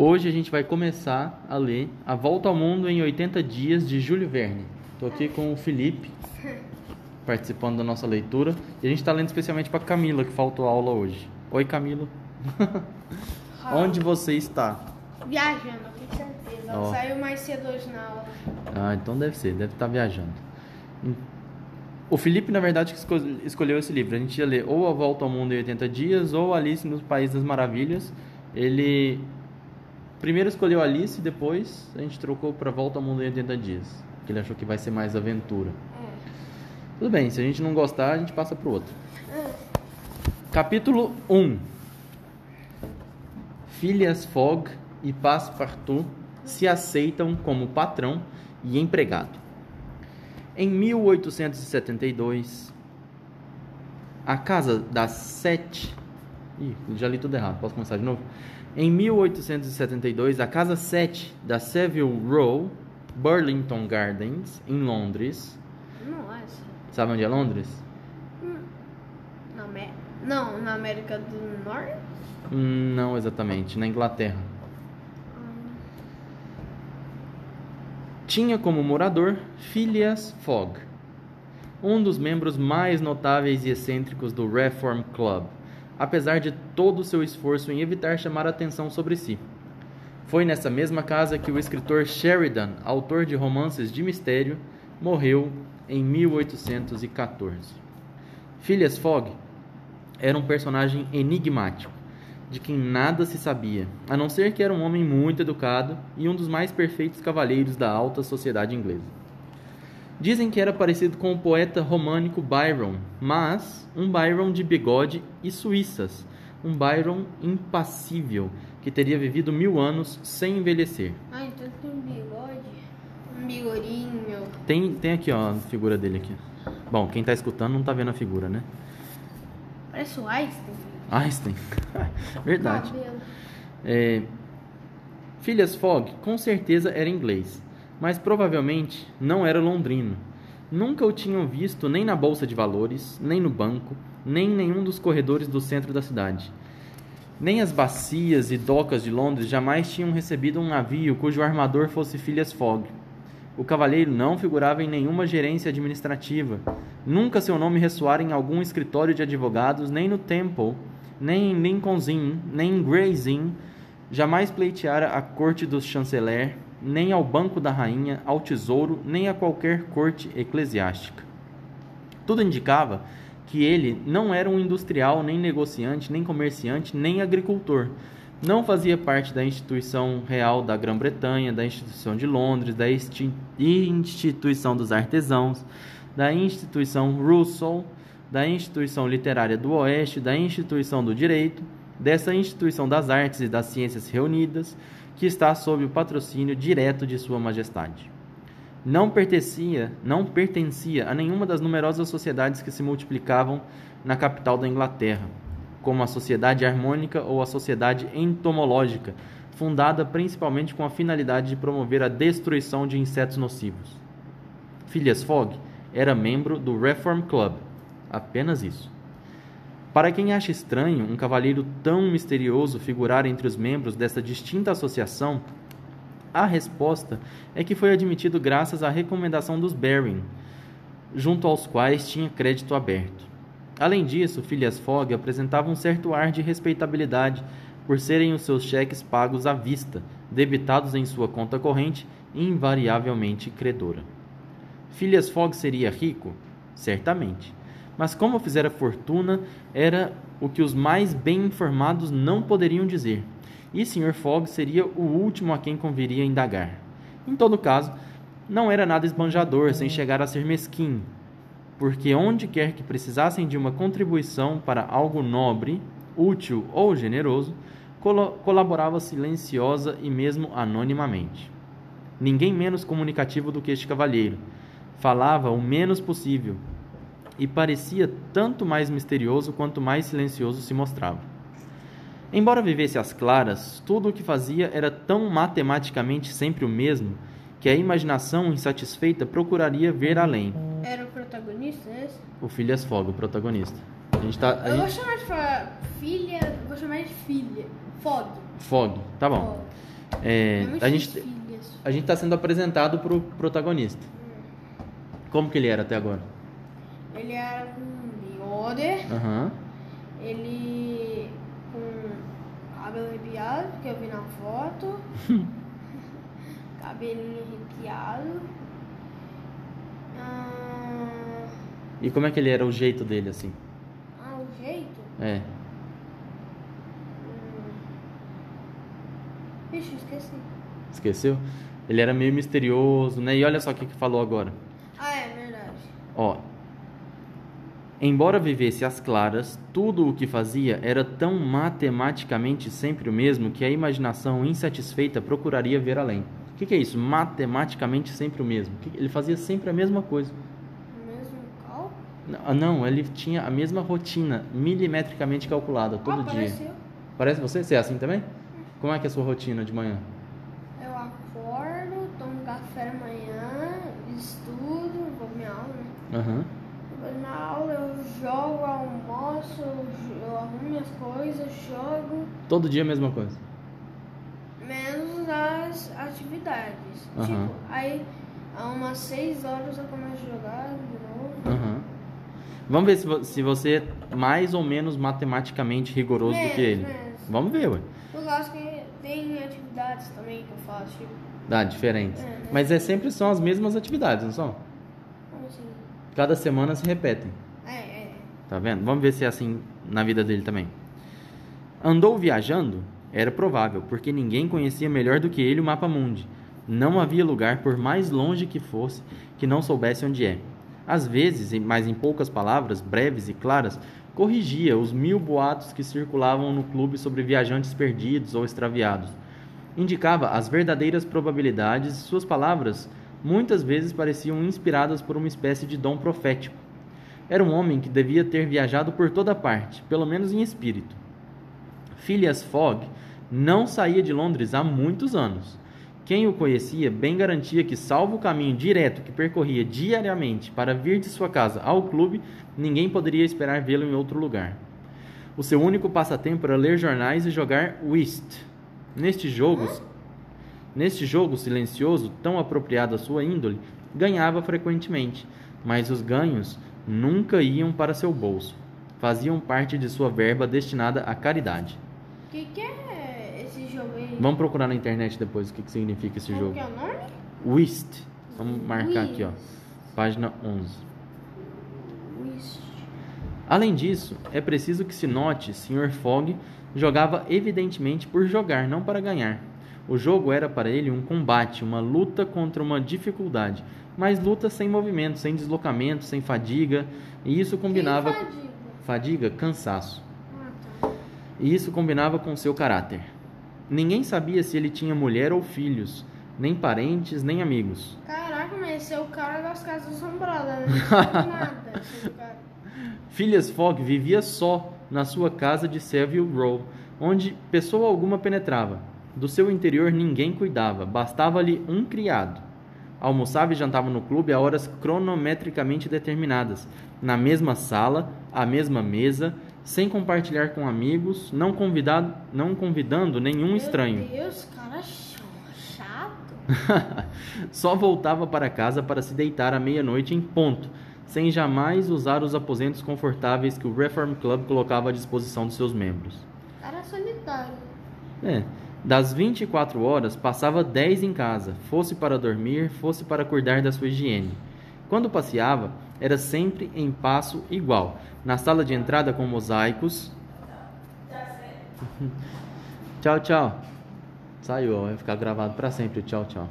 Hoje a gente vai começar a ler A Volta ao Mundo em 80 Dias de Júlio Verne. Estou aqui com o Felipe, participando da nossa leitura. E a gente está lendo especialmente para Camila, que faltou aula hoje. Oi, Camila. Onde você está? Viajando, com certeza. Ela saiu mais cedo hoje na aula. Ah, então deve ser, deve estar viajando. O Felipe, na verdade, escolheu esse livro. A gente ia ler ou A Volta ao Mundo em 80 Dias ou Alice no País das Maravilhas. Ele primeiro escolheu Alice, depois a gente trocou para Volta ao Mundo em 80 Dias. Porque ele achou que vai ser mais aventura. Tudo bem, se a gente não gostar, a gente passa pro outro. Capítulo 1 Phileas Fogg e Passepartout se aceitam como patrão e empregado. Em 1872, a casa das sete. Ih, já li tudo errado, posso começar de novo? Em 1872, a casa 7 da Savile Row, Burlington Gardens, em Londres. Nossa. Sabe onde é Londres? Na Amé- Não, na América do Norte? Hum, Não exatamente, na Inglaterra. Tinha como morador Phileas Fogg, um dos membros mais notáveis e excêntricos do Reform Club, apesar de todo o seu esforço em evitar chamar atenção sobre si. Foi nessa mesma casa que o escritor Sheridan, autor de romances de mistério, morreu em 1814. Phileas Fogg era um personagem enigmático, de quem nada se sabia, a não ser que era um homem muito educado e um dos mais perfeitos cavalheiros da alta sociedade inglesa. Dizem que era parecido com o poeta românico Byron, mas um Byron de bigode e suíças, um Byron impassível que teria vivido mil anos sem envelhecer. Ah, então tem um bigode. Um bigorinho. Tem, tem aqui ó, a figura dele aqui. Bom, quem tá escutando não tá vendo a figura, né? Parece o Einstein. Einstein. Verdade. Cabelo. É, Phileas Fogg com certeza era inglês, mas provavelmente não era londrino. Nunca o tinham visto nem na bolsa de valores, nem no banco, nem em nenhum dos corredores do centro da cidade. Nem as bacias e docas de Londres jamais tinham recebido um navio cujo armador fosse Phileas Fogg. O cavalheiro não figurava em nenhuma gerência administrativa. Nunca seu nome ressoara em algum escritório de advogados, nem no Temple, nem em Lincoln's Inn, nem em Gray's Inn. Jamais pleiteara a corte do chanceler, nem ao banco da rainha, ao tesouro, nem a qualquer corte eclesiástica. Tudo indicava que ele não era um industrial, nem negociante, nem comerciante, nem agricultor. Não fazia parte da instituição real da Grã-Bretanha, da instituição de Londres, da instituição dos artesãos, da instituição Russell, da instituição literária do Oeste, da instituição do direito, dessa instituição das artes e das ciências reunidas, que está sob o patrocínio direto de Sua Majestade não pertencia, não pertencia a nenhuma das numerosas sociedades que se multiplicavam na capital da Inglaterra, como a Sociedade Harmônica ou a Sociedade Entomológica, fundada principalmente com a finalidade de promover a destruição de insetos nocivos. Phileas Fogg era membro do Reform Club, apenas isso. Para quem acha estranho um cavalheiro tão misterioso figurar entre os membros dessa distinta associação, a resposta é que foi admitido graças à recomendação dos Baring, junto aos quais tinha crédito aberto. Além disso, Phileas Fogg apresentava um certo ar de respeitabilidade por serem os seus cheques pagos à vista, debitados em sua conta corrente, invariavelmente credora. Phileas Fogg seria rico? Certamente. Mas como fizera fortuna era o que os mais bem informados não poderiam dizer. E Sr. Fogg seria o último a quem conviria indagar. Em todo caso, não era nada esbanjador, sem chegar a ser mesquinho, porque onde quer que precisassem de uma contribuição para algo nobre, útil ou generoso, colaborava silenciosa e mesmo anonimamente. Ninguém menos comunicativo do que este cavalheiro. Falava o menos possível e parecia tanto mais misterioso quanto mais silencioso se mostrava. Embora vivesse às claras, tudo o que fazia era tão matematicamente sempre o mesmo que a imaginação insatisfeita procuraria ver além. Era o protagonista esse? O Phileas Fogg, o protagonista. A gente tá. a Eu vou gente- chamar de Fa- filha, vou chamar de filha. Fog. Fog, tá bom. É, a gente filhas. a gente tá sendo apresentado pro protagonista. Como que ele era até agora? Ele era com bigode, Aham. ele com cabelo arrepiado, que eu vi na foto. Cabelinho arrepiado. Ah, E como é que ele era o jeito dele assim? ah, o jeito? É. Vixe, esqueci. Esqueceu? Ele era meio misterioso, né? E olha só o que que falou agora. Ah, é verdade. Ó. Embora vivesse às claras, tudo o que fazia era tão matematicamente sempre o mesmo que a imaginação insatisfeita procuraria ver além. O que, que é isso? Matematicamente sempre o mesmo. Ele fazia sempre a mesma coisa. O mesmo cálculo? Ah, Não, ele tinha a mesma rotina, milimetricamente calculada, todo ah, dia. pareceu. Parece você? Você é assim também? Como é que é a sua rotina de manhã? Eu acordo, tomo café da manhã, estudo, vou minha aula, né? Aham. Eu jogo, almoço, eu, arrumo minhas coisas, jogo, Todo dia a mesma coisa. menos as atividades. Aham. Tipo, aí a umas 6 horas eu começo a jogar de novo. Aham. Vamos ver se, se você é mais ou menos matematicamente rigoroso do que ele. Menos, menos. Vamos ver, ué. Eu gosto que tem atividades também que eu faço, tipo, Dá, diferentes. É, né? Mas é sempre são as mesmas atividades, não são? como assim? Cada semana se repetem. Tá vendo? Vamos ver se é assim na vida dele também. Andou viajando? Era provável, porque ninguém conhecia melhor do que ele o mapa mundi. Não havia lugar, por mais longe que fosse, que não soubesse onde é. Às vezes, mas em poucas palavras, breves e claras, corrigia os mil boatos que circulavam no clube sobre viajantes perdidos ou extraviados. Indicava as verdadeiras probabilidades e suas palavras muitas vezes pareciam inspiradas por uma espécie de dom profético. Era um homem que devia ter viajado por toda parte, pelo menos em espírito. Phileas Fogg não saía de Londres há muitos anos. Quem o conhecia bem garantia que, salvo o caminho direto que percorria diariamente para vir de sua casa ao clube, ninguém poderia esperar vê-lo em outro lugar. O seu único passatempo era ler jornais e jogar whist. Neste jogo, neste jogo silencioso, tão apropriado à sua índole, ganhava frequentemente, mas os ganhos nunca iam para seu bolso. Faziam parte de sua verba destinada à caridade. O que, que é esse jogo aí? Vamos procurar na internet depois o que, que significa esse Como jogo. que é o nome? Whist. Vamos marcar aqui, ó. Página 11. Whist. Além disso, é preciso que se note, Sr. Fogg jogava evidentemente por jogar, não para ganhar. O jogo era para ele um combate, uma luta contra uma dificuldade, mas luta sem movimento, sem deslocamento, sem fadiga, e isso combinava fadiga? fadiga, cansaço. Ah, tá. E isso combinava com seu caráter. Ninguém sabia se ele tinha mulher ou filhos, nem parentes, nem amigos. Caraca, mas esse é o cara das casas assombradas, né? Nada. Phileas Fogg vivia só na sua casa de Savile Row, onde pessoa alguma penetrava. Do seu interior ninguém cuidava, bastava-lhe um criado. Almoçava e jantava no clube a horas cronometricamente determinadas, na mesma sala, à mesma mesa, sem compartilhar com amigos, não, convidado, não convidando nenhum estranho. Meu Deus, cara ch- chato. Só voltava para casa para se deitar à meia-noite em ponto, sem jamais usar os aposentos confortáveis que o Reform Club colocava à disposição de seus membros. Cara solitário. É, das 24 horas, passava 10 em casa, fosse para dormir, fosse para cuidar da sua higiene. Quando passeava, era sempre em passo igual, na sala de entrada com mosaicos. tchau, tchau. Saiu, vai ficar gravado para sempre. Tchau, tchau.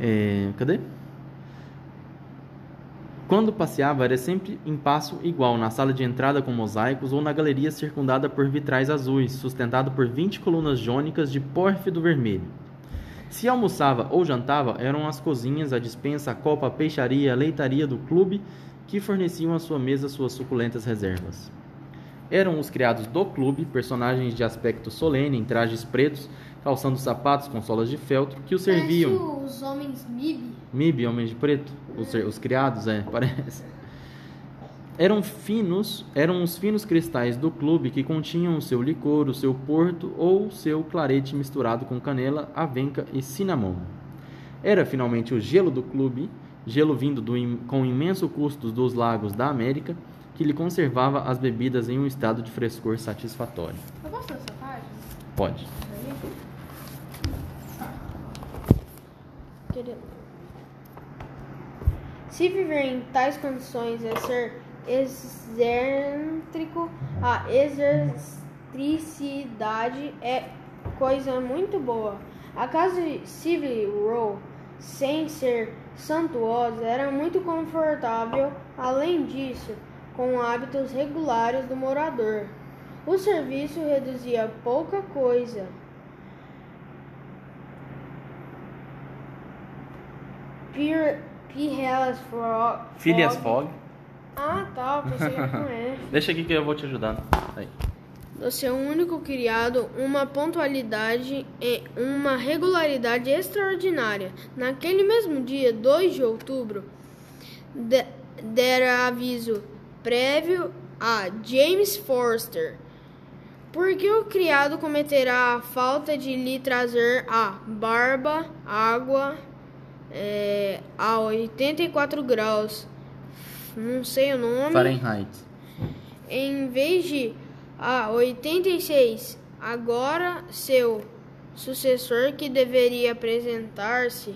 É, cadê? Quando passeava, era sempre em passo igual, na sala de entrada com mosaicos ou na galeria circundada por vitrais azuis, sustentado por 20 colunas jônicas de pórfido vermelho. Se almoçava ou jantava, eram as cozinhas, a dispensa, a copa, a peixaria, a leitaria do clube que forneciam à sua mesa suas suculentas reservas. Eram os criados do clube, personagens de aspecto solene, em trajes pretos, calçando sapatos com solas de feltro, que o serviam. Parece os homens MIB. MIB, Homens de Preto, os, os criados, é, parece. eram finos, eram os finos cristais do clube que continham o seu licor, o seu porto ou o seu clarete misturado com canela, avenca e cinamomo. Era finalmente o gelo do clube, gelo vindo do, com imenso custo dos lagos da América, que lhe conservava as bebidas em um estado de frescor satisfatório. Eu posso dessa página? Pode. Queria- Se viver em tais condições é ser excêntrico, a excentricidade é coisa muito boa. A casa de Civil Row, sem ser suntuosa, era muito confortável, além disso, com hábitos regulares do morador. O serviço reduzia pouca coisa. Pirellas Frog. Phileas Fogg. Ah, tá, pensei que. Deixa aqui que eu vou te ajudando. Aí. Do seu único criado, uma pontualidade e uma regularidade extraordinária. Naquele mesmo dia, 2 de outubro, de- dera aviso prévio a James Forster. Porque o criado cometerá a falta de lhe trazer a barba, água é, a 84 graus, não sei o nome Fahrenheit. em vez de a 86. Agora seu sucessor que deveria apresentar-se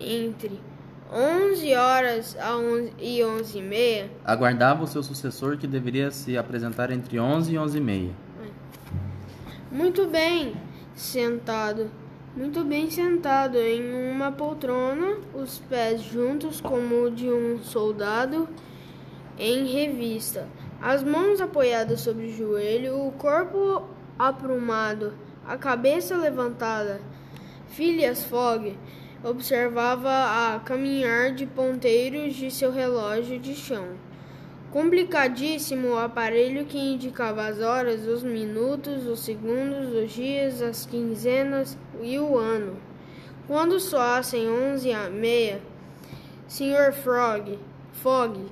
entre 11 horas a 11 e 11 e meia. Aguardava o seu sucessor que deveria se apresentar entre 11 e 11 e meia. Muito bem sentado, muito bem sentado em uma poltrona, os pés juntos como o de um soldado em revista, as mãos apoiadas sobre o joelho, o corpo aprumado, a cabeça levantada. Phileas Fogg observava a caminhar de ponteiros de seu relógio de chão. Complicadíssimo o aparelho que indicava as horas, os minutos, os segundos, os dias, as quinzenas e o ano. Quando soassem onze e meia, Sr. Frog, Fogg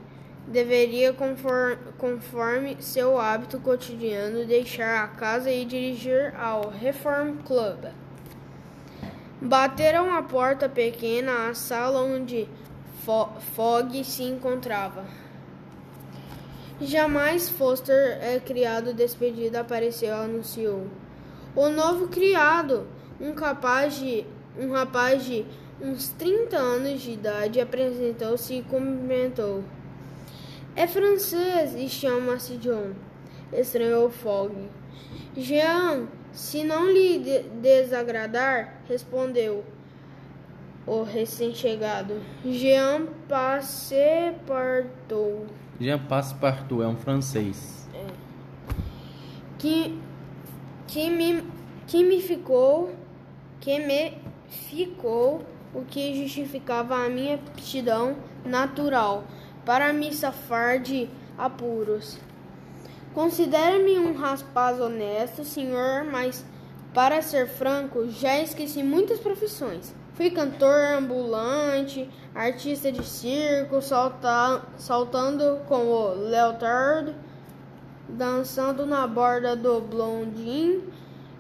deveria, conforme, conforme seu hábito cotidiano, deixar a casa e dirigir ao Reform Club. Bateram a porta pequena à sala onde Fo Fogg se encontrava. Jamais Foster é criado despedido apareceu anunciou. O novo criado, um capaz de um rapaz de uns 30 anos de idade, apresentou-se e cumprimentou. É francês e chama-se John, estranhou Fogg. Jean, se não lhe de desagradar, respondeu o recém-chegado. Jean Passepartout. Jean Passepartout é um francês. que que me que me ficou que me ficou o que justificava a minha aptidão natural para me safar de apuros. Considere-me um rapaz honesto, senhor, mas para ser franco, já esqueci muitas profissões. Fui cantor ambulante, artista de circo, salta, saltando com o Leotard, dançando na borda do Blondin.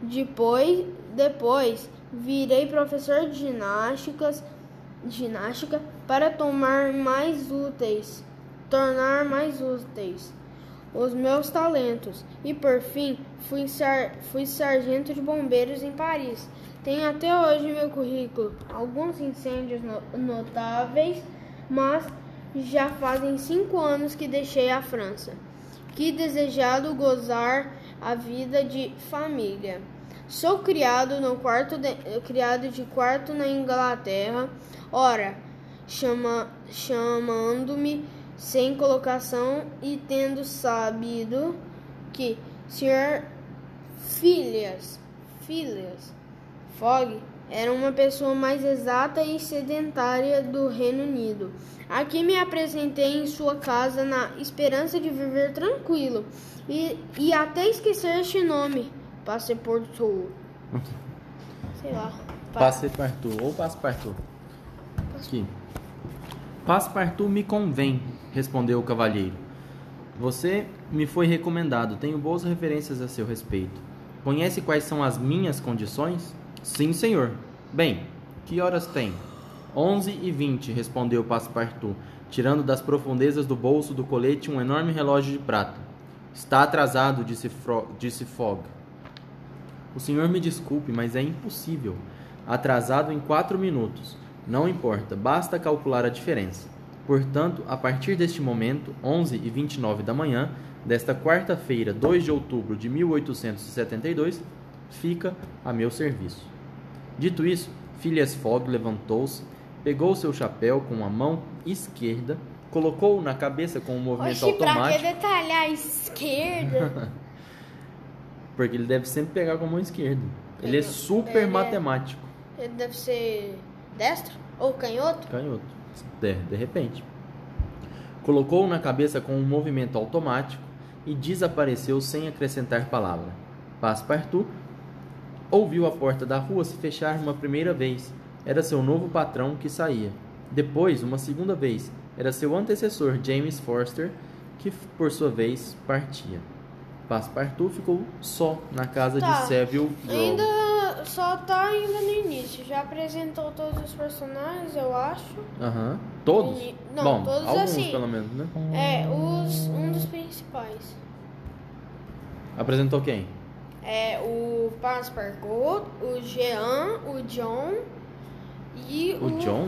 Depois, depois virei professor de ginásticas, ginástica para tomar mais úteis, tornar mais úteis os meus talentos e por fim fui, sar, fui sargento de bombeiros em Paris. Tenho até hoje meu currículo alguns incêndios no, notáveis, mas já fazem cinco anos que deixei a França. Que desejado gozar a vida de família. Sou criado no quarto de, criado de quarto na Inglaterra. Ora, chama, chamando-me sem colocação e tendo sabido que Sr. Phileas, Phileas Fogg era uma pessoa mais exata e sedentária do Reino Unido. Aqui me apresentei em sua casa na esperança de viver tranquilo e, e até esquecer este nome, Passepartout. Sei lá. Pa- Passepartout ou Passepartout. Aqui. Passepartout me convém, respondeu o cavalheiro. Você me foi recomendado, tenho boas referências a seu respeito. Conhece quais são as minhas condições? Sim, senhor. Bem, que horas tem? Onze e vinte, respondeu Passepartout, tirando das profundezas do bolso do colete um enorme relógio de prata. Está atrasado, disse, Fro disse Fogg. O senhor me desculpe, mas é impossível. Atrasado em quatro minutos. Não importa, basta calcular a diferença. Portanto, a partir deste momento, 11 e 29 da manhã, desta quarta-feira, 2 de outubro de 1872, fica a meu serviço. Dito isso, Phileas Fogg levantou-se, pegou seu chapéu com a mão esquerda, colocou-o na cabeça com um movimento Oxi, pra que automático. detalhar a esquerda? Porque ele deve sempre pegar com a mão esquerda. Ele é super Ele é- matemático. Ele deve ser destro ou canhoto? Canhoto. De, de repente. Colocou-o na cabeça com um movimento automático e desapareceu sem acrescentar palavra. Passepartout ouviu a porta da rua se fechar uma primeira vez. Era seu novo patrão que saía. Depois, uma segunda vez, era seu antecessor James Forster, que por sua vez partia. Passepartout ficou só na casa Tá. de Seville. Ainda só tá ainda no início. Já apresentou todos os personagens, eu acho. Aham. Todos? E- não, Bom, todos alguns assim. pelo menos, né? É, os, um dos principais. Apresentou quem? É o Passepartout, o Jean, o John e o... O John?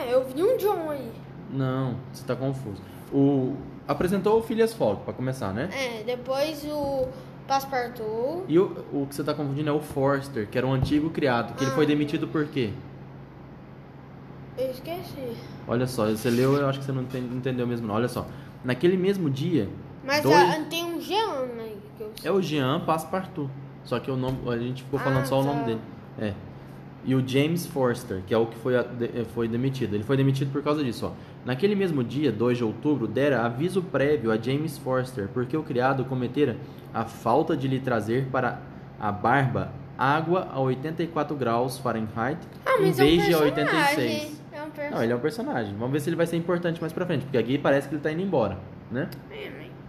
É, eu vi um John aí. Não, você tá confuso. O apresentou o Phileas Fogg para começar, né? É, depois o Passepartout. E o, o que você tá confundindo é o Forster, que era um antigo criado, que ele Ah. foi demitido por quê? Eu esqueci. Olha só, você leu, eu acho que você não enten- não entendeu mesmo não. Olha só. Naquele mesmo dia, Mas dois... a- tem um Jean eu é o Jean Passepartout. Só que o nome, a gente ficou falando Ah, só o tá. nome dele. É. E o James Forster, que é o que foi, de- foi demitido. Ele foi demitido por causa disso, ó. Naquele mesmo dia, 2 de outubro, dera aviso prévio a James Forster, porque o criado cometera a falta de lhe trazer para a barba água a 84 graus Fahrenheit Ah, em mas é um vez de a personagem. 86. É um. Não, ele é um personagem. Vamos ver se ele vai ser importante mais pra frente, porque aqui parece que ele tá indo embora, né?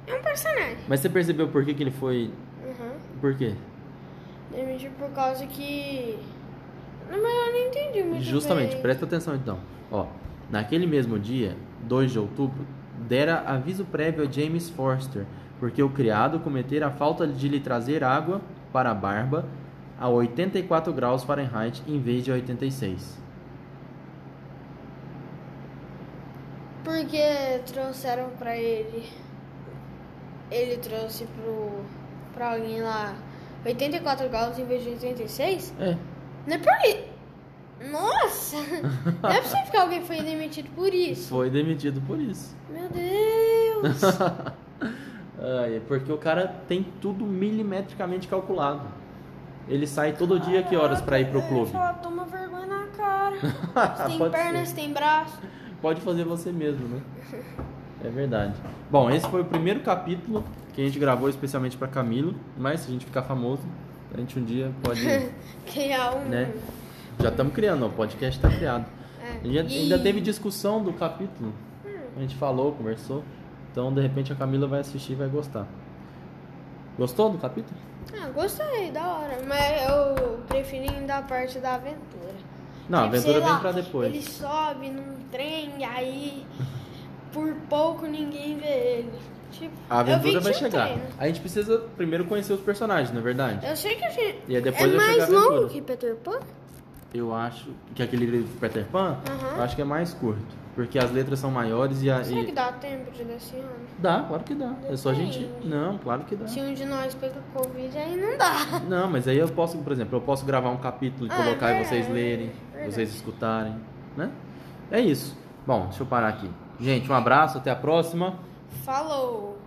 É um personagem. Mas você percebeu por que, que ele foi. Uhum. Por quê? Demitiu por causa que. Mas eu não entendi muito Justamente, bem. presta atenção então. Ó, naquele mesmo dia, 2 de outubro, dera aviso prévio a James Forster, porque o criado cometera a falta de lhe trazer água para a barba a 84 graus Fahrenheit em vez de 86. Porque trouxeram pra ele. Ele trouxe pro. pra alguém lá 84 graus em vez de 86? É, Não é por. Nossa! Não é possível que alguém foi demitido por isso. foi demitido por isso. Meu Deus! É porque o cara tem tudo milimetricamente calculado. Ele sai todo dia que horas pra ir pro clube? Toma vergonha na cara. Tem Pode pernas, ser. tem braço. Pode fazer você mesmo, né? É verdade. Bom, esse foi o primeiro capítulo que a gente gravou especialmente pra Camilo, mas se a gente ficar famoso, a gente um dia pode, Criar um. né? Já estamos criando, ó, o podcast tá criado. É. A gente E- ainda teve discussão do capítulo. A gente falou, conversou. Então, de repente, a Camila vai assistir e vai gostar. Gostou do capítulo? Ah, gostei, da hora. Mas eu preferi ainda a parte da aventura. Não, a aventura vem lá, pra depois. Ele sobe num trem e aí por pouco ninguém vê ele. Tipo, A aventura vai chegar. trem, né? A gente precisa primeiro conhecer os personagens, não é verdade? Eu sei que a gente. E aí depois é mais longo que Peter Pan? Eu acho que aquele livro do Peter Pan, eu acho que é mais curto. Porque as letras são maiores e a. Será e- que dá tempo de ler esse ano? Dá, claro que dá. É só a gente. Depende. Não, claro que dá. Se um de nós pega Covid, aí não dá. Não, mas aí eu posso, por exemplo, eu posso gravar um capítulo e Ah, colocar é e vocês lerem, vocês escutarem, né? É isso. Bom, deixa eu parar aqui. Gente, um abraço, até a próxima. Falou!